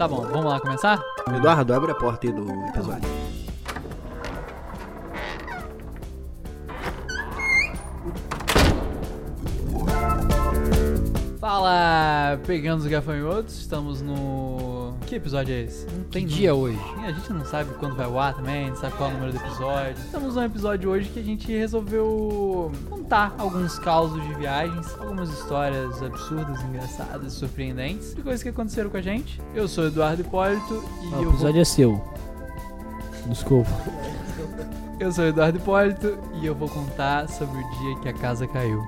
Tá bom, vamos lá começar? Eduardo, abre a porta aí do episódio. Fala, pegando os gafanhotos, estamos no... Que episódio é esse? Não Que dia hoje? A gente não sabe quando vai ao ar também, não sabe qual é o número do episódio. Estamos num episódio hoje que a gente resolveu contar alguns causos de viagens, algumas histórias absurdas, engraçadas, surpreendentes, de coisas que aconteceram com a gente. Eu sou o Eduardo Hipólito e o eu vou... episódio é seu. Desculpa. Eu sou o Eduardo Hipólito e eu vou contar sobre o dia que a casa caiu.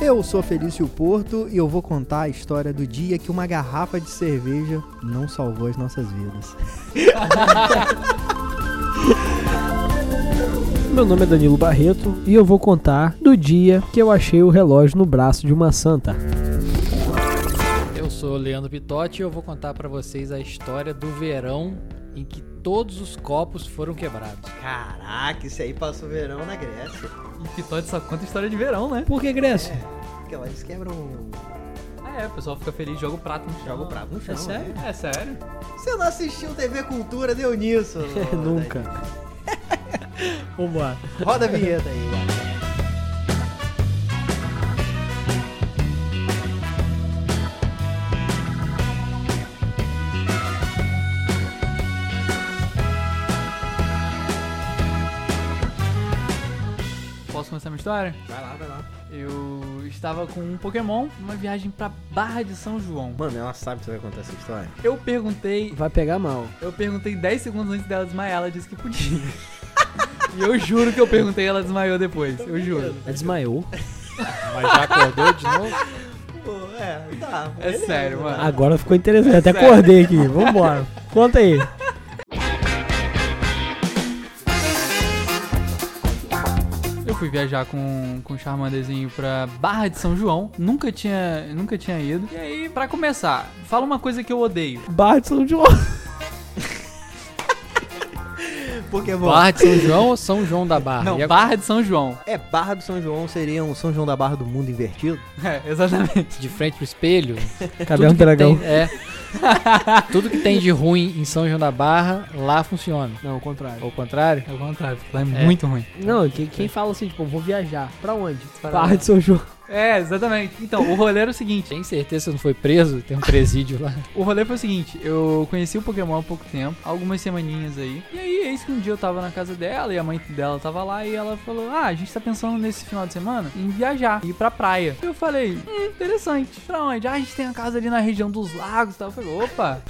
Eu sou Felício Porto e eu vou contar a história do dia que uma garrafa de cerveja não salvou as nossas vidas. Meu nome é Danilo Barreto e eu vou contar do dia que eu achei o relógio no braço de uma santa. Eu sou o Leandro Pitotti e eu vou contar pra vocês a história do verão em que todos os copos foram quebrados. Caraca, isso aí passou verão na Grécia. E Pitote só conta história de verão, né? Por que Grécia? Porque lá eles quebram. Ah, é, o pessoal fica feliz, joga o prato no chão. Joga o prato no chão. É sério? É sério? Você não assistiu TV Cultura, deu nisso. Nunca. Vambora. Roda a vinheta aí. História? Vai lá, vai lá. Eu estava com um Pokémon numa viagem pra Barra de São João. Mano, ela sabe que você vai contar essa história. Eu perguntei, Vai pegar mal. eu perguntei 10 segundos antes dela desmaiar, ela disse que podia. e eu juro que eu perguntei e ela desmaiou depois. Eu juro. Ela desmaiou. Mas já acordou de novo? Pô, é, tá. É sério, mano. Agora ficou interessante. Até acordei aqui. Vambora. Conta aí. Fui viajar com, com o Charmanderzinho pra Barra de São João. Nunca tinha, nunca tinha ido. E aí, pra começar, fala uma coisa que eu odeio. Barra de São João. Pokémon. Barra de São João ou São João da Barra? Não, a- Barra de São João. É, Barra do São João seria um São João da Barra do mundo invertido? É, exatamente. De frente pro espelho? Que Dragão. tem- é. Tudo que tem de ruim em São João da Barra, lá funciona. Não, o contrário. Ao contrário? É o contrário, lá é, muito ruim. Não, quem, quem fala assim, tipo, vou viajar. Pra onde? Pra Barra lá. de São João. É, exatamente. Então, o rolê era o seguinte. Tem certeza que você não foi preso? Tem um presídio lá. O rolê foi o seguinte, eu conheci o Pokémon há pouco tempo, algumas semaninhas aí. E aí, eis que um dia eu tava na casa dela e a mãe dela tava lá e ela falou: Ah, a gente tá pensando nesse final de semana em viajar, ir pra praia. Eu falei, hum, interessante. Pra onde? Ah, a gente tem a casa ali na região dos lagos e tal. Eu falei, opa,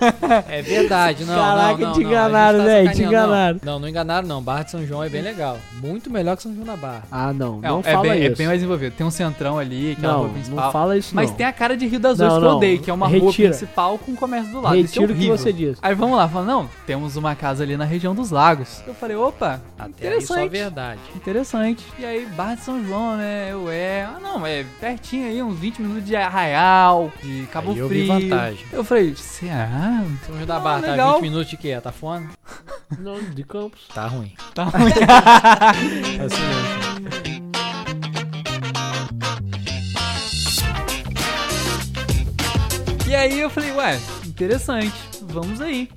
É verdade, não, Caraca, não, não, te não, enganaram, a gente tá velho, te não. enganaram. Não, não enganaram não, Barra de São João é bem legal. Muito melhor que São João da Barra. Ah, não. é, Não é fala bem, é isso. bem mais envolvido. Tem um centrão ali, aquela Não, rua principal. não fala isso Mas não. tem a cara de Rio das Ostras Não, que eu odeio, que é uma rua Retira. principal com comércio do lado. Isso é Retiro o que você disse. Aí vamos lá, falando, não, temos uma casa ali na região dos lagos. Eu falei, opa, Até aí só interessante. verdade. Interessante. E aí, Barra de São João, né? Eu é. Ah, não, é pertinho aí, uns 20 minutos de Arraial, de Cabo Aí eu vi Frio. vantagem. Eu falei, será? São João da Ah, Barra tá legal. 20 minutos de quê? Tá fone? Não, de Campos. Tá ruim. Tá ruim. É assim mesmo. e aí eu falei, ué, interessante, vamos aí.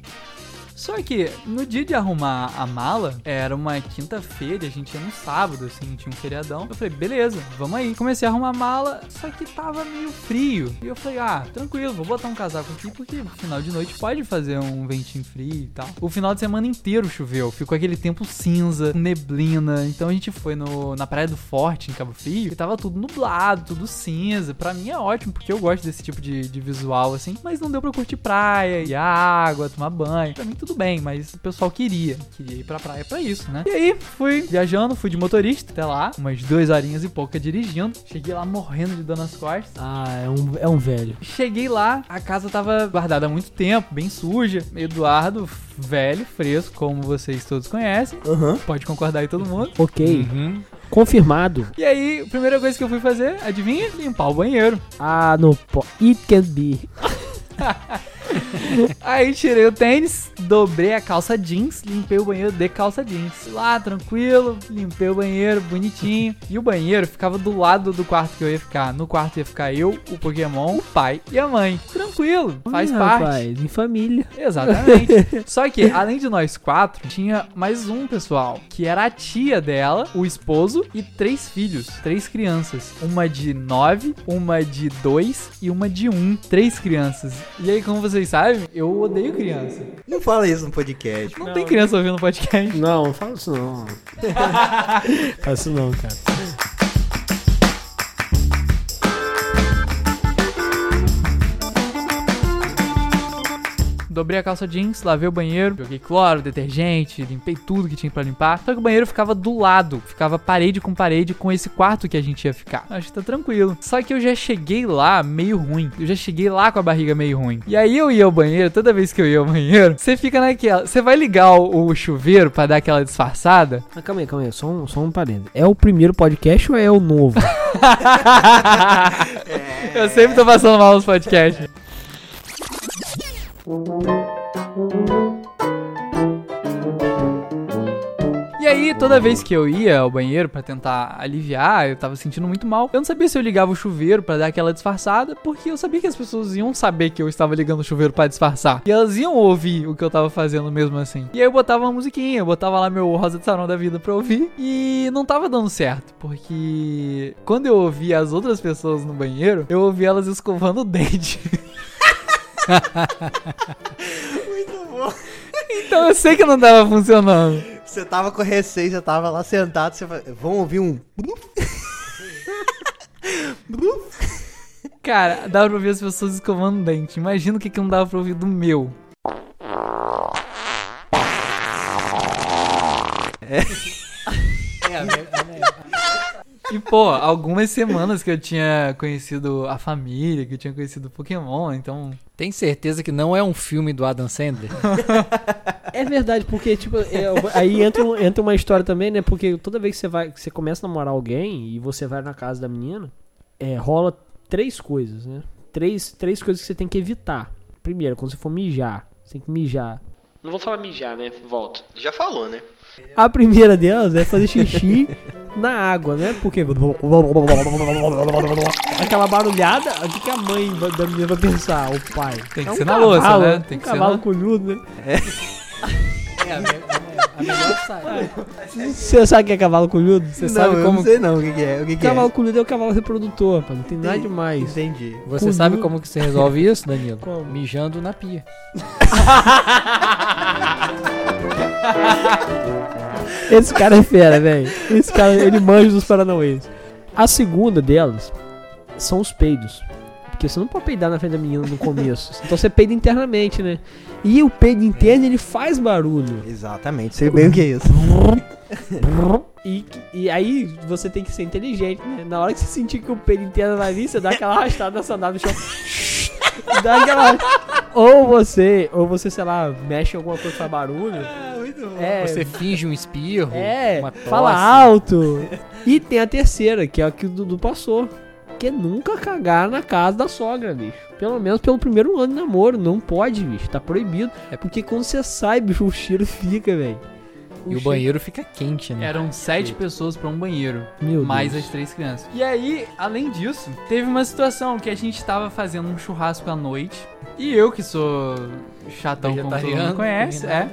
Só que no dia de arrumar a mala, era uma quinta-feira, a gente ia no sábado, assim, tinha um feriadão. Eu falei, beleza, vamos aí. Comecei a arrumar a mala, só que tava meio frio. E eu falei, ah, tranquilo, vou botar um casaco aqui, porque no final de noite pode fazer um ventinho frio e tal. O final de semana inteiro choveu, ficou aquele tempo cinza, neblina. Então a gente foi no, na Praia do Forte, em Cabo Frio, e tava tudo nublado, tudo cinza. Pra mim é ótimo, porque eu gosto desse tipo de, de visual, assim. Mas não deu pra curtir praia, e água, tomar banho. Pra mim tudo bem, mas o pessoal queria. Queria ir pra praia pra isso, né? E aí, fui viajando, fui de motorista até lá, umas duas horinhas e pouca dirigindo. Cheguei lá morrendo de dor nas costas. Ah, é um, é um velho. Cheguei lá, a casa tava guardada há muito tempo, bem suja. Eduardo, velho, fresco, como vocês todos conhecem. Aham. Pode concordar aí todo mundo. Ok. Uhum. Confirmado. E aí, a primeira coisa que eu fui fazer, adivinha? Limpar o banheiro. Ah, não pode. It can be. Aí tirei o tênis, dobrei a calça jeans, limpei o banheiro de calça jeans. Lá, tranquilo, limpei o banheiro, bonitinho. E o banheiro ficava do lado do quarto que eu ia ficar. No quarto ia ficar eu, o Pokémon, o pai e a mãe. Tranquilo, faz Ih, parte. Rapaz, em família. Exatamente. Só que, além de nós quatro, tinha mais um pessoal, que era a tia dela, o esposo e três filhos, três crianças. Uma de nove, uma de dois e uma de um. Três crianças. E aí, como vocês sabem, eu odeio criança. Não fala isso no podcast. Não, tem criança ouvindo podcast. Não, não fala isso não. fala isso não, cara. Dobrei a calça jeans, lavei o banheiro, joguei cloro, detergente, limpei tudo que tinha pra limpar. Só que o banheiro ficava do lado, ficava parede com parede com esse quarto que a gente ia ficar. Acho que tá tranquilo. Só que eu já cheguei lá meio ruim. Eu já cheguei lá com a barriga meio ruim. E aí eu ia ao banheiro, toda vez que eu ia ao banheiro, você fica naquela. Você vai ligar o, o chuveiro pra dar aquela disfarçada? Mas calma aí, calma aí, só um, só um parênteses. É o primeiro podcast ou é o novo? Eu sempre tô passando mal nos podcasts. E aí, toda vez que eu ia ao banheiro pra tentar aliviar, eu tava sentindo muito mal. Eu não sabia se eu ligava o chuveiro pra dar aquela disfarçada, porque eu sabia que as pessoas iam saber que eu estava ligando o chuveiro pra disfarçar. E elas iam ouvir o que eu tava fazendo mesmo assim. E aí eu botava uma musiquinha, eu botava lá meu Rosa de Sarão da vida pra ouvir. E não tava dando certo, porque quando eu ouvia as outras pessoas no banheiro, eu ouvia elas escovando o dente. Muito bom. Então eu sei que não tava funcionando. Você tava com receio, você tava lá sentado, você falou, vamos ouvir um... Cara, dava pra ouvir as pessoas escovando o dente. Imagina o que, que não dava pra ouvir do meu. E, pô, algumas semanas que eu tinha conhecido a família, que eu tinha conhecido o Pokémon, então. Tem certeza que não é um filme do Adam Sandler? É verdade, porque, tipo, é, aí entra, entra uma história também, né? Porque toda vez que você vai, que você começa a namorar alguém e você vai na casa da menina, é, rola três coisas, né? Três, três coisas que você tem que evitar. Primeiro, quando você for mijar, você tem que mijar. Não vou falar mijar, né? Volta. Já falou, né? A primeira delas é fazer xixi na água, né? Porque. Aquela barulhada, o que, que a mãe da menina vai pensar? O pai. Tem que É um ser na louça, cavalo, né? Tem um que ser cavalo na... colhudo, né? É, a, me- a melhor saída. Você sabe o que é cavalo colhudo? Você não, sabe eu como. não sei não o que, que é. O que, que Cavalo é? colhudo é o cavalo reprodutor, rapaz. Não tem nada Entendi. demais. Entendi. Você Colhudo. sabe como que você resolve isso, Danilo? Como? Mijando na pia. Esse cara é fera, velho. Esse cara, ele manja dos paranauês. A segunda delas são os peidos. Porque você não pode peidar na frente da menina no começo. Então você peida internamente, né? E o peido interno, ele faz barulho. Exatamente, sei bem o que é isso. E, e aí você tem que ser inteligente, né? Na hora que você sentir que o peido interno vai vir, você dá aquela arrastada na sandália no chão. dá aquela. Ou você, ou você, sei lá, mexe em alguma coisa faz barulho. É, Você finge um espirro, É, uma tosse. fala alto. E tem a terceira, que é a que o Dudu passou. Que nunca cagar na casa da sogra, bicho. Pelo menos pelo primeiro ano de namoro. Não pode, bicho. Tá proibido. É porque quando você sai, bicho, o cheiro fica, velho. E o banheiro fica quente, né? Eram sete pessoas pra um banheiro. Meu mais Deus. as três crianças. E aí, além disso, teve uma situação que a gente tava fazendo um churrasco à noite. E eu, que sou chatão como todo mundo conhece, é.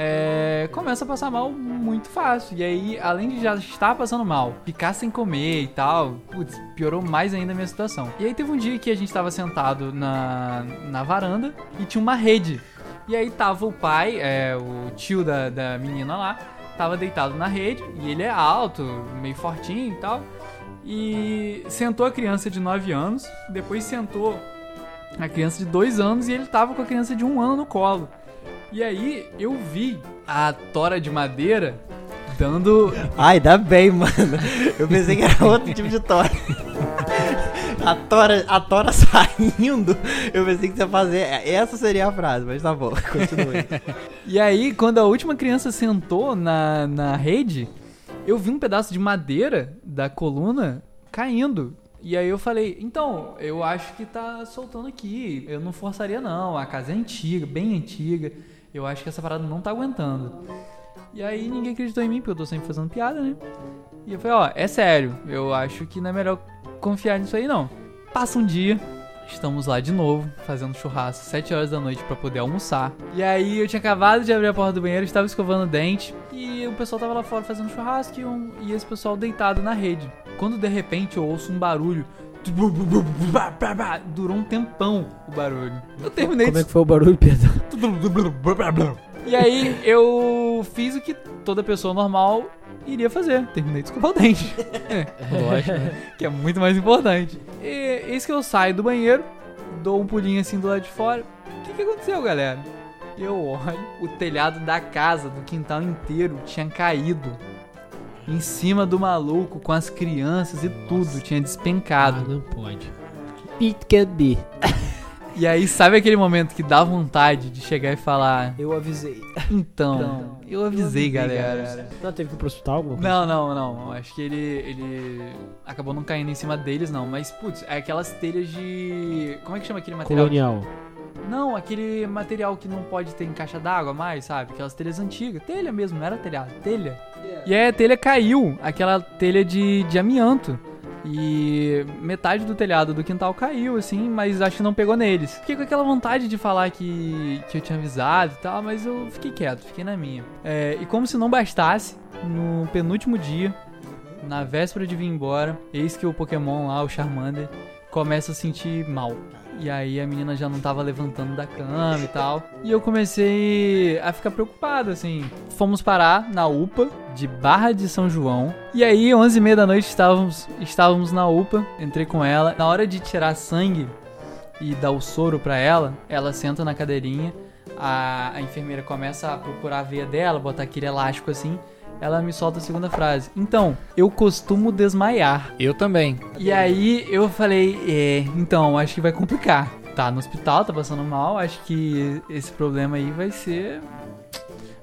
É, começa a passar mal muito fácil. E aí, além de já estar passando mal, ficar sem comer e tal, putz, piorou mais ainda a minha situação. E aí teve um dia que a gente tava sentado na, na varanda e tinha uma rede. E aí tava o pai, é, o tio da, da menina lá, tava deitado na rede, e ele é alto, meio fortinho e tal. E sentou a criança de 9 anos, depois sentou a criança de 2 anos e ele tava com a criança de 1 ano no colo. E aí eu vi a tora de madeira dando. Ai, dá bem, mano. Eu pensei que era outro tipo de tora. A tora, a tora saindo, eu pensei que você ia fazer. Essa seria a frase, mas tá bom, continue. E aí, quando a última criança sentou na, na rede, eu vi um pedaço de madeira da coluna caindo. E aí eu falei, então, eu acho que tá soltando aqui. Eu não forçaria não, a casa é antiga, bem antiga. Eu acho que essa parada não tá aguentando. E aí ninguém acreditou em mim, porque eu tô sempre fazendo piada, né? E eu falei, ó, é sério, eu acho que não é melhor confiar nisso aí não. Passa um dia, estamos lá de novo, fazendo churrasco, 7 horas da noite pra poder almoçar. E aí eu tinha acabado de abrir a porta do banheiro, estava escovando o dente, e o pessoal tava lá fora fazendo churrasco e, um- e esse pessoal deitado na rede. Quando de repente eu ouço um barulho. Durou um tempão o barulho. Eu terminei Como de é que foi o barulho, Pedro? e aí eu fiz o que toda pessoa normal iria fazer. Terminei de escovar o dente. É, lógico, né? que é muito mais importante. E eis que eu saio do banheiro, dou um pulinho assim do lado de fora. O que, que aconteceu, galera? Eu olho, o telhado da casa, do quintal inteiro, tinha caído. Em cima do maluco, com as crianças e tudo, tinha Ah, despencado. não pode. It can be. E aí, sabe aquele momento que dá vontade de chegar e falar: Eu avisei. Então, eu avisei, galera. Não, teve que ir pro hospital? alguma coisa? Não, não, não. Acho que ele, ele acabou não caindo em cima deles, não. Mas, putz, é aquelas telhas de. Como é que chama aquele material? Colonial. Não, aquele material que não pode ter em caixa d'água mais, sabe? Aquelas telhas antigas. Telha mesmo, não era telhado, telha. E aí a telha caiu, aquela telha de, de amianto. E metade do telhado do quintal caiu, assim, mas acho que não pegou neles. Fiquei com aquela vontade de falar que, que eu tinha avisado e tal, mas eu fiquei quieto, fiquei na minha. É, e como se não bastasse, no penúltimo dia, na véspera de vir embora, eis que o Pokémon lá, o Charmander, começa a sentir mal. E aí a menina já não tava levantando da cama e tal. E eu comecei a ficar preocupado, assim. Fomos parar na UPA de Barra de São João. E aí, 11h30 da noite, estávamos, estávamos na UPA. Entrei com ela. Na hora de tirar sangue e dar o soro pra ela, ela senta na cadeirinha. A, a enfermeira começa a procurar a veia dela, botar aquele elástico assim. Ela me solta a segunda frase. Então, eu costumo desmaiar. Eu também. E aí eu falei, é, então, acho que vai complicar. Tá no hospital, tá passando mal, acho que esse problema aí vai ser.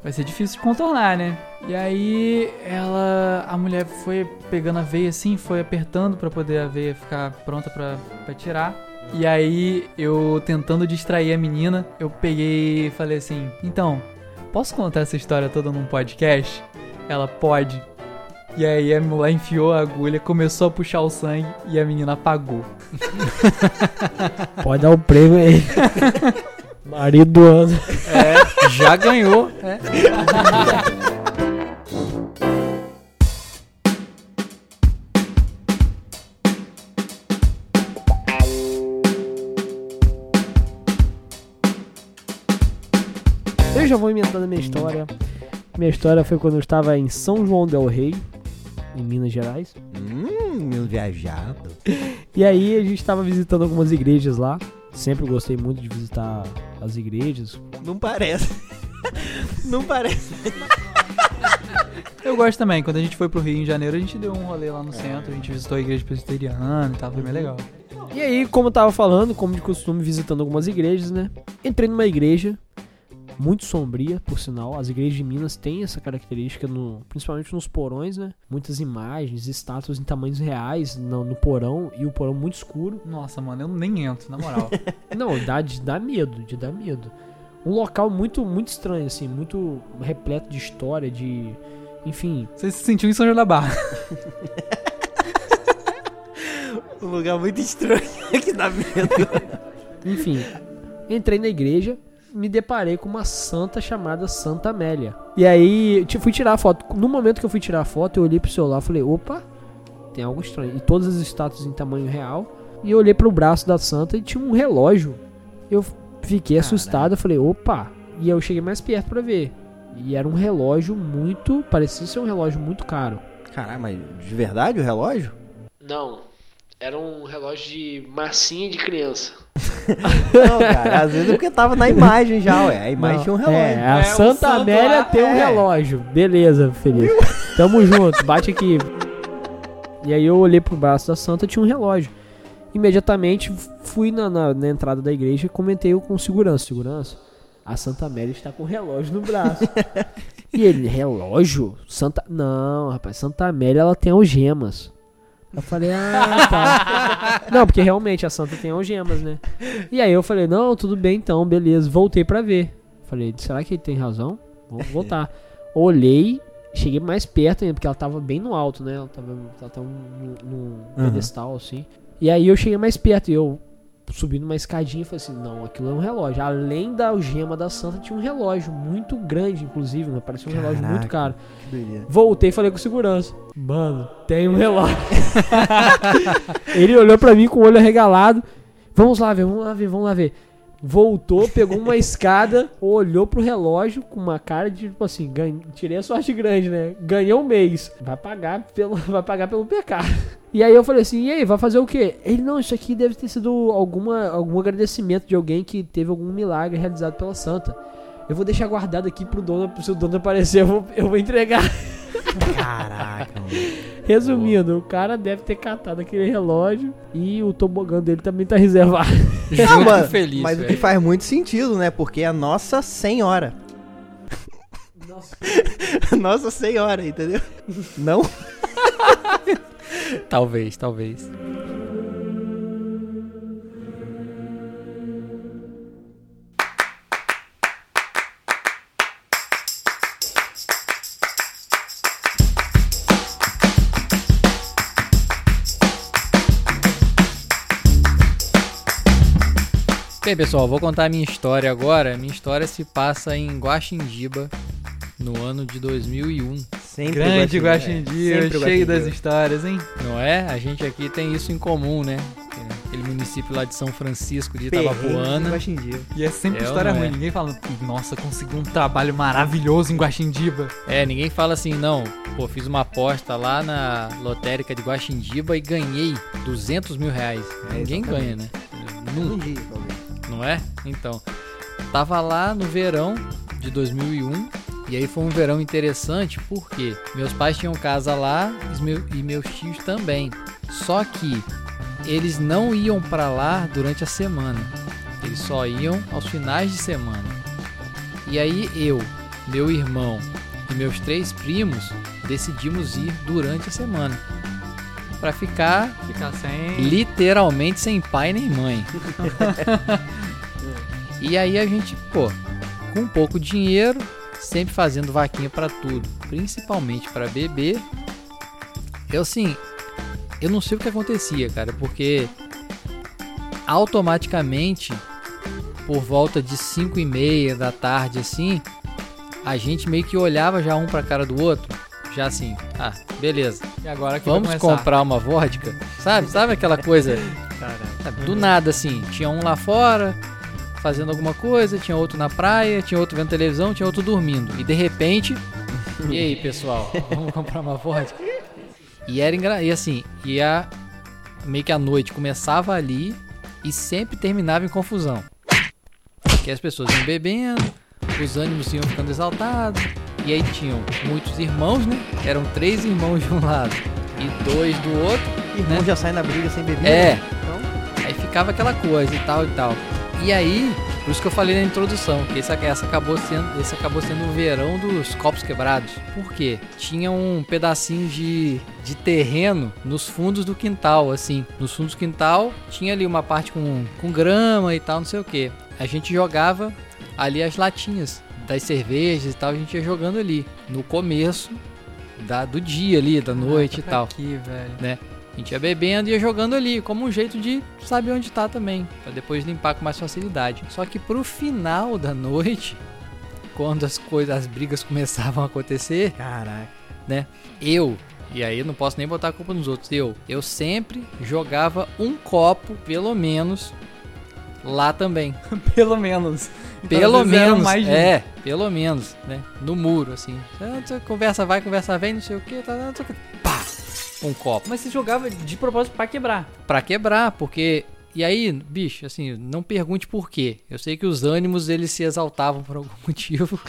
Vai ser difícil de contornar, né? E aí ela. A mulher foi pegando a veia assim, foi apertando pra poder a veia ficar pronta pra, pra tirar. E aí eu tentando distrair a menina, eu peguei e falei assim: então, posso contar essa história toda num podcast? Ela pode. E aí a mulher enfiou a agulha, começou a puxar o sangue e a menina apagou. Pode dar o prêmio aí. Marido do ano. É, já ganhou. É. Eu já vou inventando a minha história. Minha história foi quando eu estava em São João del Rei, em Minas Gerais. Hum, meu viajado. E aí a gente estava visitando algumas igrejas lá. Sempre gostei muito de visitar as igrejas. Não parece. Não parece. Eu gosto também. Quando a gente foi pro Rio em janeiro, a gente deu um rolê lá no centro, a gente visitou a igreja presbiteriana e tal, foi bem legal. E aí, como eu tava falando, como de costume, visitando algumas igrejas, né? Entrei numa igreja muito sombria, por sinal. As igrejas de Minas têm essa característica, no, principalmente nos porões, né? Muitas imagens, estátuas em tamanhos reais no, no porão e o porão muito escuro. Nossa, mano, eu nem entro, na moral. Não, dá de dar medo, de dar medo. Um local muito, muito estranho, assim, muito repleto de história, de. Enfim, Você se sentiu em São João da Barra. Um lugar muito estranho que dá medo. Enfim, entrei na igreja, me deparei com uma santa chamada Santa Amélia. E aí, ti- fui tirar a foto. No momento que eu fui tirar a foto, eu olhei pro celular e falei: opa, tem algo estranho. E todas as estátuas em tamanho real. E eu olhei pro braço da santa e tinha um relógio. Eu fiquei assustado, eu falei: opa. E eu cheguei mais perto pra ver. E era um relógio muito. Parecia ser um relógio muito caro. Caralho, mas de verdade o relógio? Não, era um relógio de massinha de criança. Não, cara, às vezes é porque tava na imagem já, ué. A imagem Não, tinha um relógio. É, a É, o Santa Amélia tem um é. relógio. Beleza, feliz. Tamo junto, bate aqui. E aí eu olhei pro braço da Santa tinha um relógio. Imediatamente fui na, na- na entrada da igreja e comentei com o segurança. Segurança, a Santa Amélia está com um relógio no braço. e ele, relógio? Santa. Não, rapaz, Santa Amélia ela tem algemas. Eu falei, ah, tá. não, porque realmente a Santa tem algemas, né? E aí eu falei, não, tudo bem então, beleza. Voltei pra ver. Falei, será que ele tem razão? Vamos voltar. Olhei, cheguei mais perto ainda, porque ela tava bem no alto, né? Ela tava, ela tava num, num Uhum. pedestal, assim. E aí eu cheguei mais perto e eu subi numa escadinha e falei assim, não, aquilo é um relógio. Além da algema da santa, tinha um relógio muito grande, inclusive, né? Parecia um relógio muito Caraca. caro. Voltei e falei com segurança. Mano, tem um relógio. Ele olhou pra mim com o olho arregalado. Vamos lá ver, vamos lá ver, vamos lá ver. Voltou, pegou uma escada, olhou pro relógio com uma cara de tipo assim, ganhei, tirei a sorte grande, né? Ganhei um mês. Vai pagar pelo, vai pagar pelo pecado. E aí eu falei assim, e aí, vai fazer o quê? Ele, não, isso aqui deve ter sido alguma, algum agradecimento de alguém que teve algum milagre realizado pela santa. Eu vou deixar guardado aqui pro dono, se o dono aparecer, eu vou, eu vou entregar. Caraca, mano. Resumindo, o cara deve ter catado aquele relógio e o tobogã dele também tá reservado. Ah, Junto mano, feliz, mas o que faz muito sentido, né? Porque é a Nossa Senhora. Nossa Senhora, entendeu? Não? Talvez, talvez. Bem, pessoal, vou contar a minha história agora. Minha história se passa em Guaxindiba, no ano de 2001. Sempre Grande. Guaxindia, Sempre cheio das histórias, hein? Não é? A gente aqui tem isso em comum, né? Aquele município lá de São Francisco de Itabapuana. Guaxindia. E é sempre É história ruim. é? Ninguém fala, nossa, consegui um trabalho maravilhoso em Guaxindiba. É, ninguém fala assim, não. Pô, fiz uma aposta lá na lotérica de Guaxindiba e ganhei 200 mil reais. É, ninguém exatamente. ganha, né? Um Nunca, dia, talvez. Não é? Então, tava lá no verão de 2001 e aí foi um verão interessante porque meus pais tinham casa lá e meu- meus tios também. Só que eles não iam pra lá durante a semana. Eles só iam aos finais de semana. E aí eu, meu irmão e meus três primos decidimos ir durante a semana. Pra ficar Ficar sem. literalmente sem pai nem mãe. e aí a gente, pô, com pouco dinheiro, sempre fazendo vaquinha pra tudo, principalmente pra beber. Eu assim, eu não sei o que acontecia, cara, porque automaticamente por volta de 5 e meia da tarde assim, a gente meio que olhava já um pra cara do outro, já assim, ah, beleza. E agora que Vamos comprar uma vodka? Sabe? Sabe aquela coisa? Sabe, Do nada, assim. Tinha um lá fora fazendo alguma coisa, tinha outro na praia, tinha outro vendo televisão, tinha outro dormindo. E de repente. E aí, pessoal? Vamos comprar uma vodka? E era engra... E assim, e a... meio que a noite começava ali e sempre terminava em confusão. Que as pessoas iam bebendo, os ânimos iam ficando exaltados. E aí tinham muitos irmãos, né? Eram três irmãos de um lado e dois do outro. Irmão Né? já sai na briga sem bebida. É. Então, Aí ficava aquela coisa e tal e tal. E aí, por isso que eu falei na introdução, que esse, essa acabou sendo, esse acabou sendo o verão dos copos quebrados. Por quê? Tinha um pedacinho de, de terreno nos fundos do quintal, assim. Nos fundos do quintal tinha ali uma parte com, com grama e tal, não sei o que. A gente jogava ali as latinhas das cervejas e tal, a gente ia jogando ali. No começo da, do dia ali, da noite e tal. Aqui, velho. A gente ia bebendo e ia jogando ali, como um jeito de saber onde tá também, Pra depois limpar com mais facilidade. Só que pro final da noite, quando as coisas, as brigas começavam a acontecer, caraca. eu, e aí eu não posso nem botar a culpa nos outros, eu, eu sempre jogava um copo, pelo menos, lá também. Pelo menos. Então, Pelo menos, mais de é, pelo menos, né? No muro, assim. Ah, Conversa vai, conversa vem, não sei o que, tá, sei o que. Pá! Um copo. Mas você jogava de propósito pra quebrar. Pra quebrar, porque. E aí, bicho, assim, não pergunte por quê. Eu sei que os ânimos eles se exaltavam por algum motivo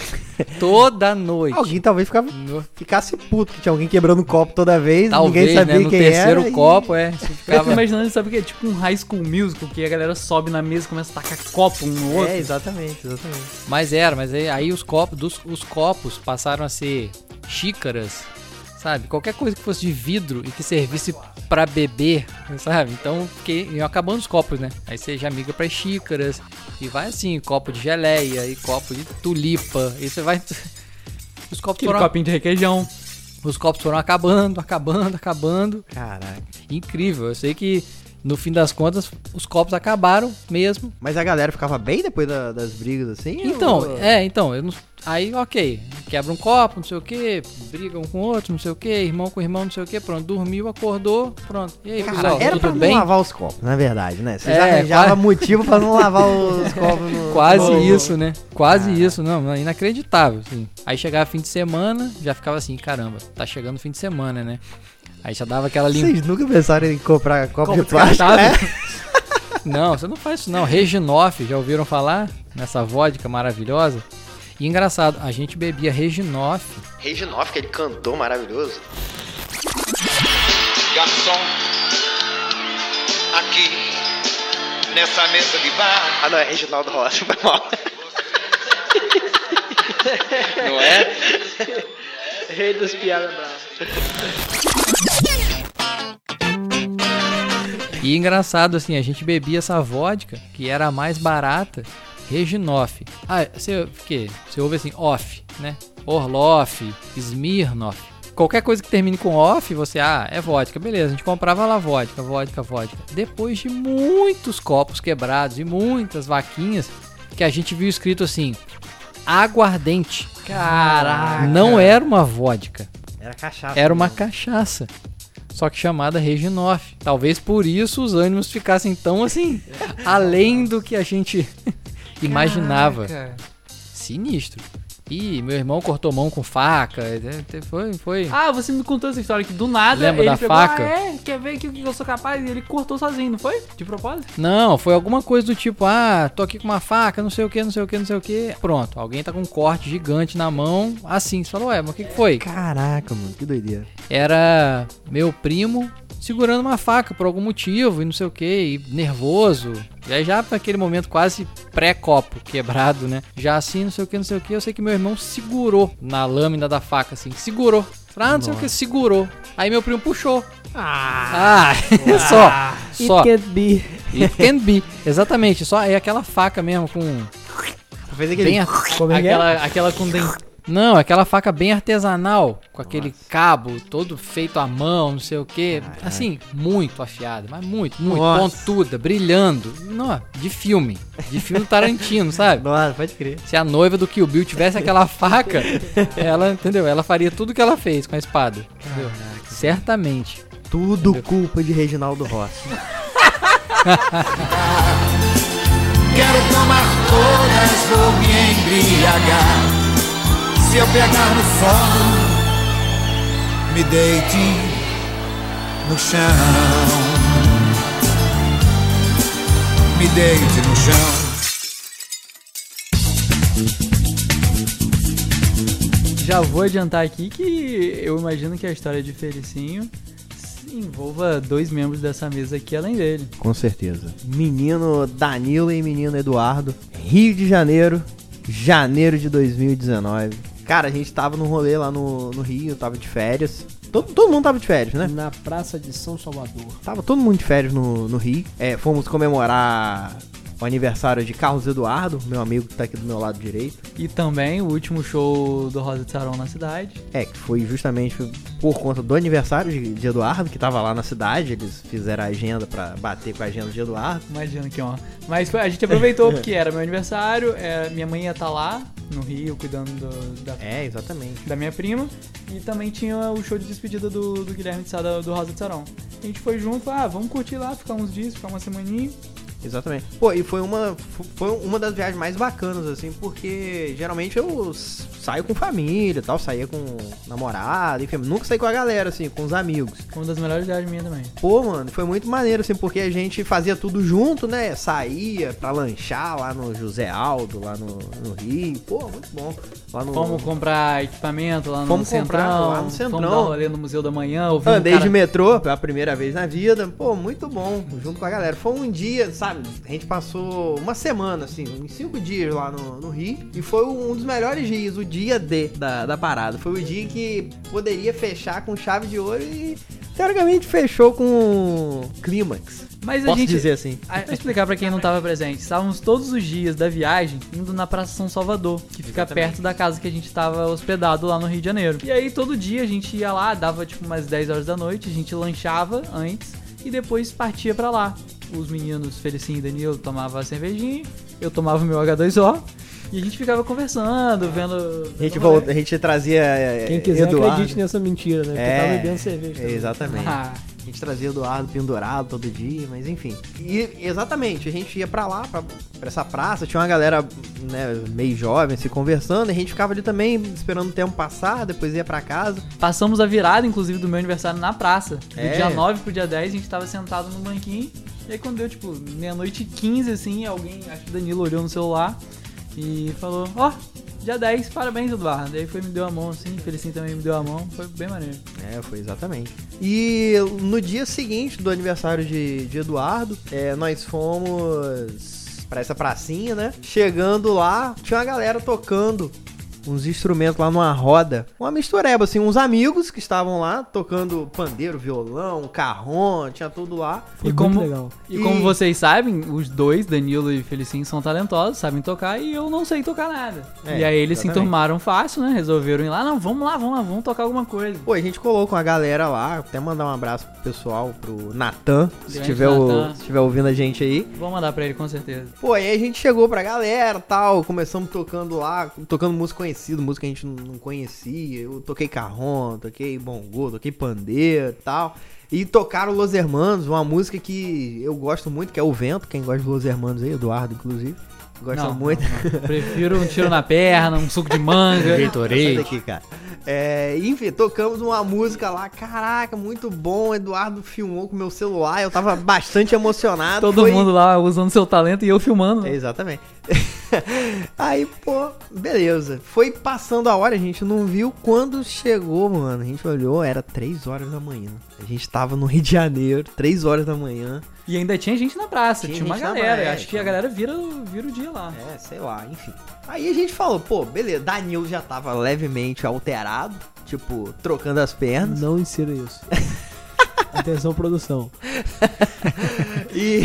toda noite. Alguém talvez ficava, ficasse puto que tinha alguém quebrando um copo toda vez, Talvez, ninguém sabia né? No quem terceiro era. e- copo, é. Você Eu ficava. imaginando, sabe o que? Tipo um high school musical, que a galera sobe na mesa e começa a tacar copo um no outro. É, exatamente, exatamente. Mas era, mas aí, aí os copos, dos, os copos passaram a ser xícaras, sabe? Qualquer coisa que fosse de vidro e que servisse pra beber, sabe? Então, porque iam acabando os copos, né? Aí você já migra pras xícaras e vai assim, copo de geleia e copo de tulipa, e você vai... Os copos Aquele foram, copinho de requeijão. os copos foram acabando, acabando, acabando. Caraca. Incrível. Eu sei que no fim das contas os copos acabaram mesmo. Mas a galera ficava bem depois da- das brigas assim? Então, ou- é, então, não, aí ok, quebra um copo, não sei o que, briga um com o outro, não sei o que, irmão com irmão, não sei o que, pronto, dormiu, acordou, pronto. E aí, Cara, pessoal, era pra tudo não bem? lavar os copos, na verdade, né? Vocês É, arranjavam quase- motivo pra não lavar os copos no... Quase no- isso, né? Quase isso, não, inacreditável, assim. Aí chegava fim de semana, já ficava assim, caramba, tá chegando o fim de semana, né? Aí já dava aquela limpa. Vocês nunca pensaram em comprar copo, Copo de plástico, né? descartável. Não, você não faz isso não. Reginoff, já ouviram falar? Nessa vodka maravilhosa? E engraçado, a gente bebia Reginoff Reginoff, aquele cantor maravilhoso. Garçom, aqui nessa mesa de bar, Ah, não, é Reginaldo Rossi, foi mal. não é? Rei das piadas bravas. E engraçado, assim, a gente bebia essa vodka, que era a mais barata, Reginoff. Ah, você, o quê? Você ouve assim, off, né? Orloff, Smirnoff. Qualquer coisa que termine com off, você, ah, é vodka. Beleza, a gente comprava lá vodka, vodka, vodka. Depois de muitos copos quebrados e muitas vaquinhas, que a gente viu escrito assim, aguardente. Caraca. Não era uma vodka. Era cachaça. Era uma mesmo. cachaça. Só que chamada Reginoff. Talvez por isso os ânimos ficassem tão assim, além do que a gente imaginava. Caraca. Sinistro. Ih, meu irmão cortou mão com faca. é, Foi, foi. Ah, você me contou essa história que do nada Lembra ele da pegou, faca? Ah, é, quer ver que eu sou capaz? E ele cortou sozinho, não foi? De propósito? Não, foi alguma coisa do tipo, ah, tô aqui com uma faca, não sei o que, não sei o que, não sei o que. Pronto, alguém tá com um corte gigante na mão, assim. Você falou, ué, mas o que, que foi? Caraca, mano, que doideira. era meu primo segurando uma faca por algum motivo e não sei o que, e nervoso. E aí já naquele momento quase pré-copo quebrado, né? Já assim, não sei o que, não sei o que, eu sei que meu irmão segurou na lâmina da faca, assim, segurou. Ah, não sei o que, segurou. Aí meu primo puxou. Ah, só, It só. can't be. It can be. Exatamente, só é aquela faca mesmo com Fez aquele... bem a- Como é que é? aquela, aquela com dente. Não, aquela faca bem artesanal, com aquele cabo todo feito à mão, não sei o que. Assim, muito afiada, mas muito, muito, Nossa. pontuda, brilhando. Não, de filme. De filme do Tarantino, sabe? Nossa, pode crer. Se a noiva do Kill Bill tivesse aquela faca, ela, entendeu? Ela faria tudo que ela fez com a espada. Entendeu? Certamente. Tudo culpa de Reginaldo Rossi. Quero tomar todas, vou me embriagar. Se eu pegar no sono, me deite no chão. Me deite no chão. Já vou adiantar aqui que eu imagino que a história de Felicinho envolva dois membros dessa mesa aqui além dele. Com certeza. Menino Danilo e menino Eduardo. Rio de Janeiro, janeiro de 2019. Cara, a gente tava num rolê lá no, no Rio, tava de férias. Todo, todo mundo tava de férias, né? Na Praça de São Salvador. Tava todo mundo de férias no, no Rio. É, fomos comemorar o aniversário de Carlos Eduardo, meu amigo que tá aqui do meu lado direito. E também o último show do Rosa de Saron na cidade. É, que foi justamente por conta do aniversário de, de Eduardo, que tava lá na cidade. Eles fizeram a agenda pra bater com a agenda de Eduardo. Imagina que ó. Mas foi- a gente aproveitou porque era meu aniversário, é, minha mãe ia estar lá no Rio cuidando do- da, É, exatamente. da minha prima. E também tinha o show de despedida do, do Guilherme de Sada do Rosa de Saron. A gente foi junto, ah, vamos curtir lá, ficar uns dias, ficar uma semaninha. Exatamente. Pô, e foi uma, foi uma das viagens mais bacanas, assim, porque geralmente eu saio com família tal, saía com namorada, enfim, nunca saí com a galera, assim, com os amigos. Uma das melhores viagens minhas também. Pô, mano, foi muito maneiro, assim, porque a gente fazia tudo junto, né? Saía pra lanchar lá no José Aldo, lá no, no Rio. Pô, muito bom. Lá no... Fomos comprar equipamento lá no Fomos Centrão. comprar lá no Centrão. Fomos rolê no Museu da Manhã. Andei um cara- de metrô pela primeira vez na vida. Pô, muito bom. Junto com a galera. Foi um dia, sabe? A gente passou uma semana, assim, uns cinco dias lá no, no Rio. E foi um dos melhores dias, o dia D da, da parada. Foi o dia que poderia fechar com chave de ouro e, teoricamente, fechou com clímax. Mas a Posso gente. dizer assim. Vou explicar pra quem não tava presente. Estávamos todos os dias da viagem indo na Praça São Salvador, que fica Exatamente. perto da casa que a gente tava hospedado lá no Rio de Janeiro. E aí todo dia a gente ia lá, dava tipo umas 10 horas da noite, a gente lanchava antes e depois partia pra lá. Os meninos Felicinho e Danilo tomavam a cervejinha, eu tomava o meu H2O e a gente ficava conversando, vendo. A gente, volta, a gente trazia é, Quem quiser Eduardo. acredite nessa mentira, né? Porque É, tava bebendo cerveja. também. Exatamente. Ah, A gente trazia Eduardo pendurado todo dia, mas enfim. E exatamente, a gente ia pra lá, pra, pra essa praça, tinha uma galera né, meio jovem se conversando, e a gente ficava ali também esperando o tempo passar, depois ia pra casa. Passamos a virada, inclusive, do meu aniversário na praça. Do É. dia 9 pro dia 10, a gente tava sentado no banquinho. E aí quando deu, tipo, meia-noite e 15, assim, alguém, acho que o Danilo olhou no celular e falou, ó, dia 10, parabéns, Eduardo. Daí foi me deu a mão, assim, Felicinho também me deu a mão, foi bem maneiro. É, foi exatamente. E no dia seguinte do aniversário de, de Eduardo, é, nós fomos pra essa pracinha, né? Chegando lá, tinha uma galera tocando uns instrumentos lá numa roda. Uma mistureba, assim, uns amigos que estavam lá tocando pandeiro, violão, carrom, tinha tudo lá. Foi E muito como- legal. E como E- vocês sabem, os dois, Danilo e Felicinho, são talentosos, sabem tocar e eu não sei tocar nada. É, e aí eles se enturmaram fácil, né? Resolveram ir lá, não, vamos lá, vamos lá, vamos tocar alguma coisa. Pô, a gente colocou a galera lá, até mandar um abraço pro pessoal, pro Natan, se Grande tiver, o- Natan. se tiver ouvindo a gente aí. Vou mandar pra ele com certeza. Pô, aí a gente chegou pra galera tal, começamos tocando lá, tocando música conhecida, música que a gente não conhecia. Eu toquei carrom, toquei bongô, toquei pandeiro e tal. E tocaram Los Hermanos, uma música que eu gosto muito, que é o Vento. Quem gosta de Los Hermanos aí, Eduardo, inclusive. Gosta Não, muito. não, não. Prefiro um tiro na perna, um suco de manga. Sai daqui, cara. É, enfim, tocamos uma música lá, caraca, muito bom. Eduardo filmou com meu celular, eu tava bastante emocionado. Todo foi- mundo lá usando seu talento e eu filmando. né? Exatamente. Aí, pô, beleza. Foi passando a hora, a gente não viu quando chegou, mano. A gente olhou, era 3 horas da manhã. A gente tava no Rio de Janeiro, 3 horas da manhã. E ainda tinha gente na praça, Tinha tinha, uma galera. praça, Acho que a galera vira, vira o dia lá. É, sei lá, enfim. Aí a gente falou, pô, beleza. Danilo já tava levemente alterado, tipo, trocando as pernas. Não insira isso. Atenção, produção. E,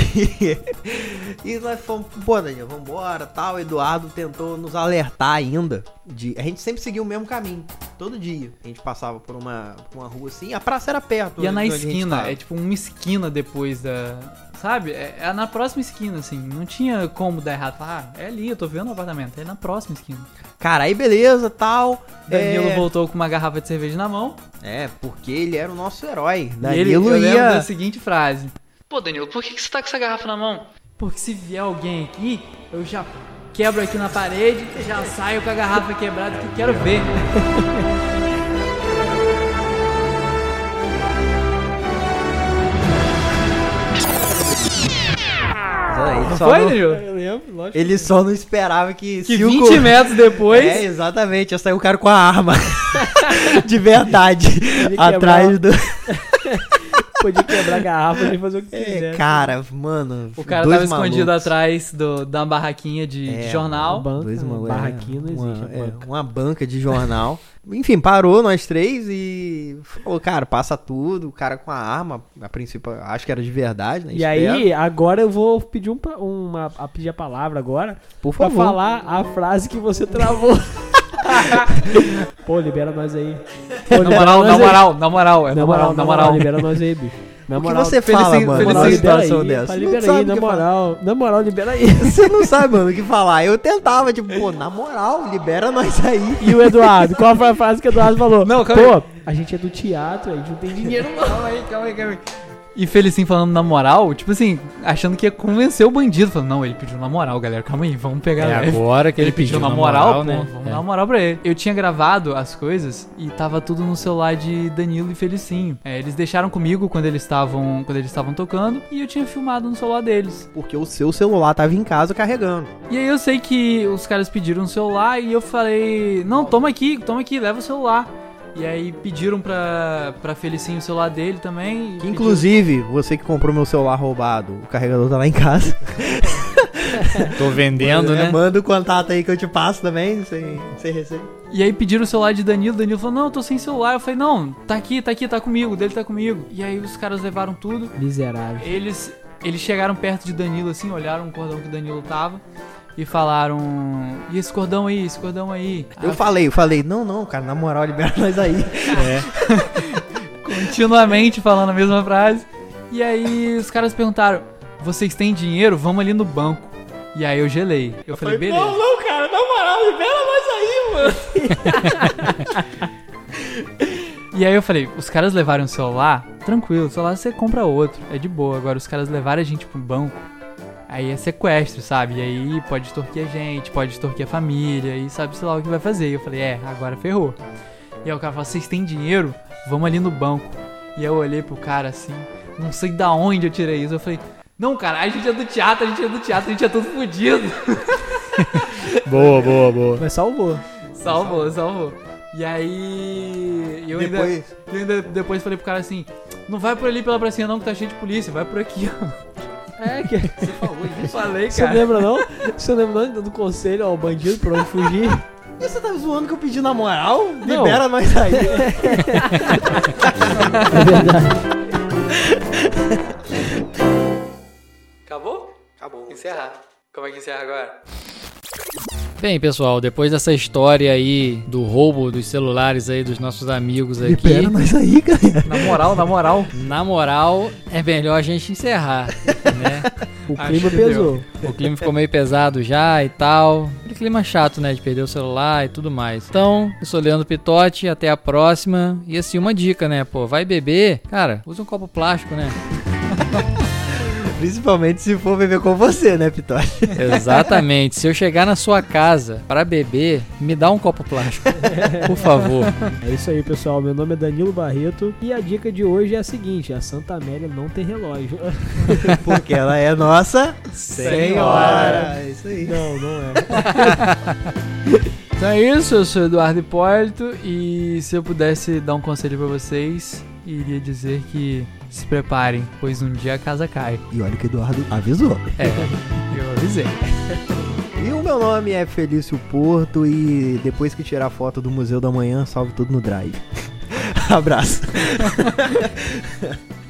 e nós fomos, pô, Daniel, vambora, tal. Eduardo tentou nos alertar ainda. De, a gente sempre seguia o mesmo caminho, todo dia. A gente passava por uma, por uma rua assim, a praça era perto. E é na esquina, é tipo uma esquina depois da. Sabe? É, é na próxima esquina, assim. Não tinha como dar errado. Falar, ah, é ali, eu tô vendo o apartamento. É na próxima esquina. Cara, aí beleza, tal. Danilo é, voltou com uma garrafa de cerveja na mão. é, porque ele era o nosso herói. e ele Danilo eu da seguinte frase: Pô, Danilo, por que, que você tá com essa garrafa na mão? Porque se vier alguém aqui, eu já quebro aqui na parede, já saio com a garrafa quebrada que quero ver. Ele só Foi, não-? Eu lembro, lógico. Ele só não esperava que. Que se o 20 co- metros depois. É, exatamente. Já saiu o cara com a arma. De verdade. atrás do. Podia quebrar a garrafa e fazer o que É, quiser. cara, mano. O cara dois tava escondido malucos. atrás do, da barraquinha de, de É, jornal. Banca, Dois malucos. barraquinho não é, uma, existe. é, banca. uma banca de jornal. Enfim, parou nós três e falou, cara, passa tudo. O cara com a arma, a princípio, acho que era de verdade, né? E aí, agora eu vou pedir um, uma, a pedir a palavra agora por pra favor. falar a frase que você travou. Pô, libera nós aí. Pô, Na moral, na aí. moral, na moral, é na moral, na moral. libera nós aí, bicho. Na O que moral, você fala, mano, situação aí, dessa? libera aí, na moral. Na moral, libera aí. Você não sabe, mano, o que falar. Eu tentava, tipo, pô, na moral, libera nós aí. E o Eduardo, qual foi a frase que o Eduardo falou? Não, calma Pô, a gente é do teatro, a gente não tem dinheiro não. Calma aí, calma aí, calma aí. E Felicinho falando na moral, tipo assim, achando que ia convencer o bandido. Falando, não, ele pediu na moral, galera, calma aí, vamos pegar É leve. agora que ele, Ele pediu na moral, pô, vamos É. dar uma moral pra ele. Eu tinha gravado as coisas e tava tudo no celular de Danilo e Felicinho. É, eles deixaram comigo quando eles estavam quando eles estavam tocando e eu tinha filmado no celular deles. Porque o seu celular tava em casa carregando. E aí eu sei que os caras pediram o celular e eu falei, não, toma aqui, toma aqui, leva o celular. E aí pediram pra, pra Felicinho o celular dele também. Que, pediram- inclusive, você que comprou meu celular roubado, o carregador tá lá em casa. Tô vendendo, É, né? Manda o contato aí que eu te passo também, sem, sem receber. E aí pediram o celular de Danilo, Danilo falou, não, eu tô sem celular. Eu falei, não, tá aqui, tá aqui, tá comigo, o dele tá comigo. E aí os caras levaram tudo. Miserável. Eles, eles chegaram perto de Danilo, assim, olharam o cordão que Danilo tava e falaram, e esse cordão aí, esse cordão aí? Eu falei, eu falei, não, não, cara, na moral, libera nós aí. continuamente falando a mesma frase. E aí os caras perguntaram: vocês têm dinheiro? Vamos ali no banco. E aí eu gelei. Eu, falei, beleza. não, cara, na moral, libera nós aí, mano. E aí eu falei, os caras levaram o celular, tranquilo, o celular você compra outro, é de boa. Agora os caras levarem a gente pro banco, aí é sequestro, sabe? E aí pode extorquir a gente, pode extorquir a família, e sabe, sei lá o que vai fazer. E eu falei, é, agora ferrou. E aí o cara falou, vocês têm dinheiro? Vamos ali no banco. E aí eu olhei pro cara assim, não sei da onde eu tirei isso. Eu falei, não, cara, a gente é do teatro, a gente é do teatro, a gente é tudo fodido. Boa, boa, boa. Mas salvou. Salvou, salvou. E aí. Eu ainda, Depois, eu ainda depois falei pro cara assim: não vai por ali pela pracinha não, que tá cheio de polícia, vai por aqui, ó. É que. Falei, Você cara. lembra não? Você lembra não do conselho ao bandido pra onde fugir? você tá zoando que eu pedi na moral? Não. Libera nós aí. Acabou? Acabou. Encerrar. Como é que encerra agora? Bem, pessoal, depois dessa história aí do roubo dos celulares aí dos nossos amigos aqui, Libera nós aí, galera. Na moral, na moral. na moral, é melhor a gente encerrar, né? O Acho clima pesou. O clima ficou meio pesado já e tal. Aquele clima chato, né? De perder o celular e tudo mais. Então, eu sou o Leandro Pitotti, até a próxima. E assim, uma dica, né? Pô, vai beber, cara, usa um copo plástico, né? Principalmente se for beber com você, né, Pitório? Exatamente. Se eu chegar na sua casa pra beber, me dá um copo plástico, por favor. É isso aí, pessoal. Meu nome é Danilo Barreto e a dica de hoje é a seguinte: a Santa Amélia não tem relógio. Porque ela é nossa Senhora. É isso aí. Não, não é. Então é isso, eu sou Eduardo Hipólito e se eu pudesse dar um conselho pra vocês, iria dizer que se preparem, pois um dia a casa cai. E olha que o Eduardo avisou. É, eu avisei. E o meu nome é Felício Porto e depois que tirar a foto do Museu da Manhã, salve tudo no Drive. Abraço.